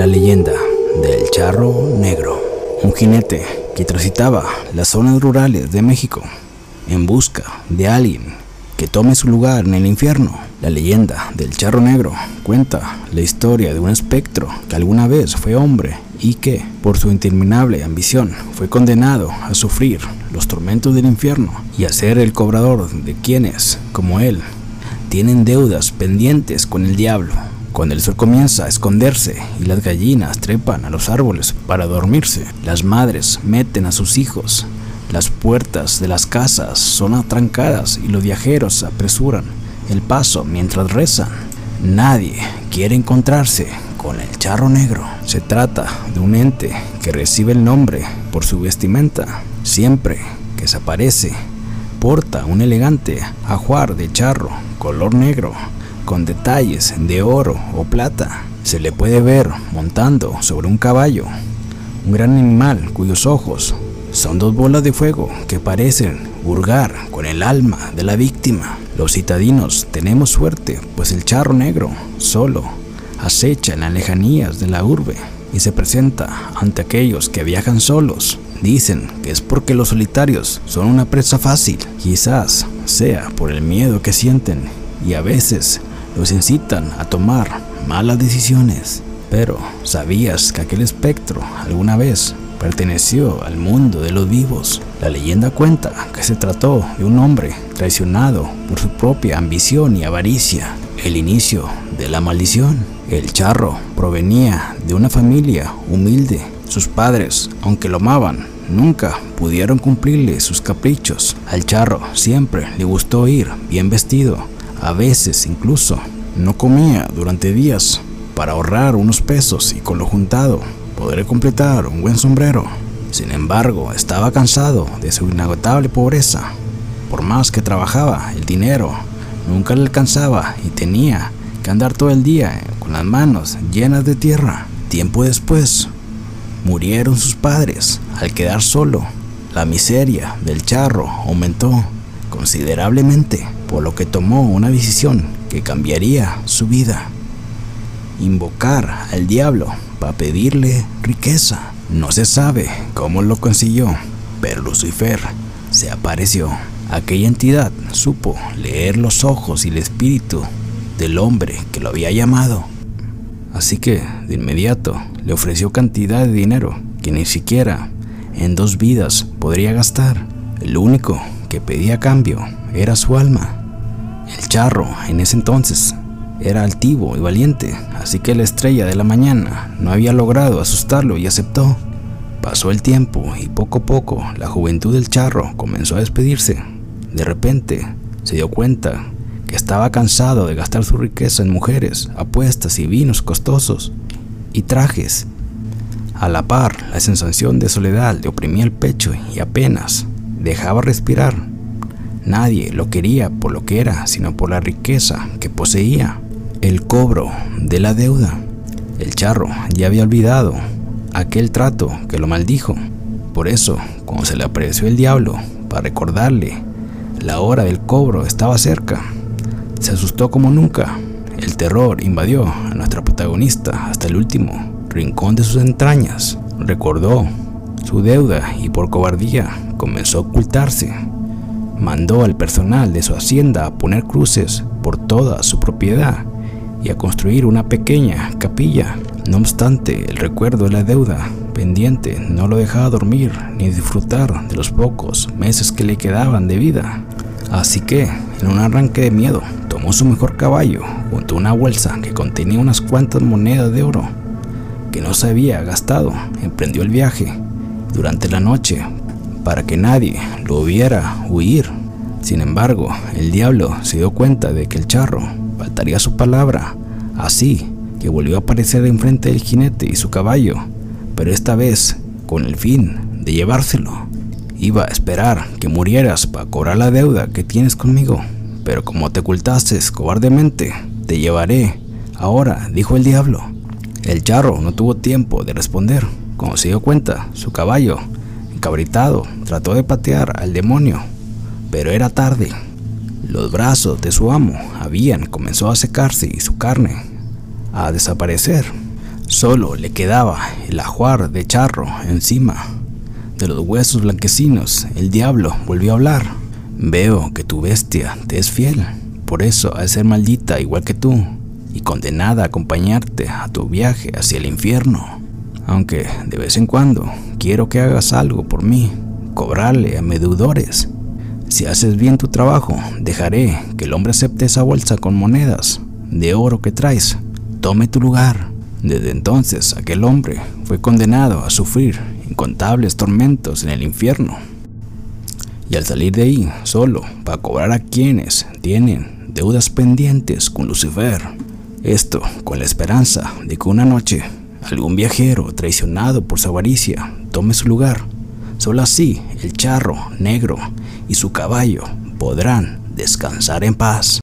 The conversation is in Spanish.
La leyenda del charro negro. Un jinete que transitaba las zonas rurales de México en busca de alguien que tome su lugar en el infierno. La leyenda del charro negro cuenta la historia de un espectro que alguna vez fue hombre y que, por su interminable ambición, fue condenado a sufrir los tormentos del infierno y a ser el cobrador de quienes, como él, tienen deudas pendientes con el diablo. Cuando el sol comienza a esconderse y las gallinas trepan a los árboles para dormirse, las madres meten a sus hijos. Las puertas de las casas son atrancadas y los viajeros apresuran el paso mientras rezan. Nadie quiere encontrarse con el charro negro. Se trata de un ente que recibe el nombre por su vestimenta. Siempre que se aparece, porta un elegante ajuar de charro color negro con detalles de oro o plata. Se le puede ver montando sobre un caballo, un gran animal cuyos ojos son dos bolas de fuego que parecen hurgar con el alma de la víctima. Los citadinos tenemos suerte, pues el charro negro solo acecha en las lejanías de la urbe y se presenta ante aquellos que viajan solos. Dicen que es porque los solitarios son una presa fácil, quizás sea por el miedo que sienten y a veces los incitan a tomar malas decisiones. Pero, ¿sabías que aquel espectro alguna vez perteneció al mundo de los vivos? La leyenda cuenta que se trató de un hombre traicionado por su propia ambición y avaricia. El inicio de la maldición. El charro provenía de una familia humilde. Sus padres, aunque lo amaban, nunca pudieron cumplirle sus caprichos. Al charro siempre le gustó ir bien vestido a veces incluso no comía durante días para ahorrar unos pesos y con lo juntado poder completar un buen sombrero. Sin embargo, estaba cansado de su inagotable pobreza. Por más que trabajaba, el dinero nunca le alcanzaba y tenía que andar todo el día con las manos llenas de tierra. Tiempo después, murieron sus padres. Al quedar solo, la miseria del charro aumentó considerablemente, por lo que tomó una decisión que cambiaría su vida. Invocar al diablo para pedirle riqueza. No se sabe cómo lo consiguió, pero Lucifer se apareció. Aquella entidad supo leer los ojos y el espíritu del hombre que lo había llamado. Así que, de inmediato, le ofreció cantidad de dinero que ni siquiera en dos vidas podría gastar. El único que pedía cambio era su alma. El charro en ese entonces era altivo y valiente, así que la estrella de la mañana no había logrado asustarlo y aceptó. Pasó el tiempo y poco a poco la juventud del charro comenzó a despedirse. De repente se dio cuenta que estaba cansado de gastar su riqueza en mujeres, apuestas y vinos costosos y trajes. A la par, la sensación de soledad le oprimía el pecho y apenas dejaba respirar. Nadie lo quería por lo que era, sino por la riqueza que poseía. El cobro de la deuda. El charro ya había olvidado aquel trato que lo maldijo. Por eso, cuando se le apareció el diablo para recordarle, la hora del cobro estaba cerca. Se asustó como nunca. El terror invadió a nuestra protagonista hasta el último rincón de sus entrañas. Recordó su deuda y por cobardía comenzó a ocultarse. Mandó al personal de su hacienda a poner cruces por toda su propiedad y a construir una pequeña capilla. No obstante, el recuerdo de la deuda pendiente no lo dejaba dormir ni disfrutar de los pocos meses que le quedaban de vida. Así que, en un arranque de miedo, tomó su mejor caballo junto a una bolsa que contenía unas cuantas monedas de oro que no se había gastado. Emprendió el viaje durante la noche para que nadie lo viera huir. Sin embargo, el diablo se dio cuenta de que el charro faltaría su palabra, así que volvió a aparecer enfrente del jinete y su caballo, pero esta vez con el fin de llevárselo. Iba a esperar que murieras para cobrar la deuda que tienes conmigo, pero como te ocultaste cobardemente, te llevaré. Ahora, dijo el diablo. El charro no tuvo tiempo de responder. Cuando se dio cuenta, su caballo Cabritado, trató de patear al demonio, pero era tarde. Los brazos de su amo habían comenzado a secarse y su carne a desaparecer. Solo le quedaba el ajuar de charro encima. De los huesos blanquecinos, el diablo volvió a hablar. Veo que tu bestia te es fiel, por eso de ser maldita igual que tú, y condenada a acompañarte a tu viaje hacia el infierno. Aunque de vez en cuando quiero que hagas algo por mí, cobrarle a mis deudores. Si haces bien tu trabajo, dejaré que el hombre acepte esa bolsa con monedas de oro que traes. Tome tu lugar. Desde entonces aquel hombre fue condenado a sufrir incontables tormentos en el infierno. Y al salir de ahí, solo para cobrar a quienes tienen deudas pendientes con Lucifer. Esto con la esperanza de que una noche algún viajero traicionado por su avaricia tome su lugar Solo así el charro negro y su caballo podrán descansar en paz.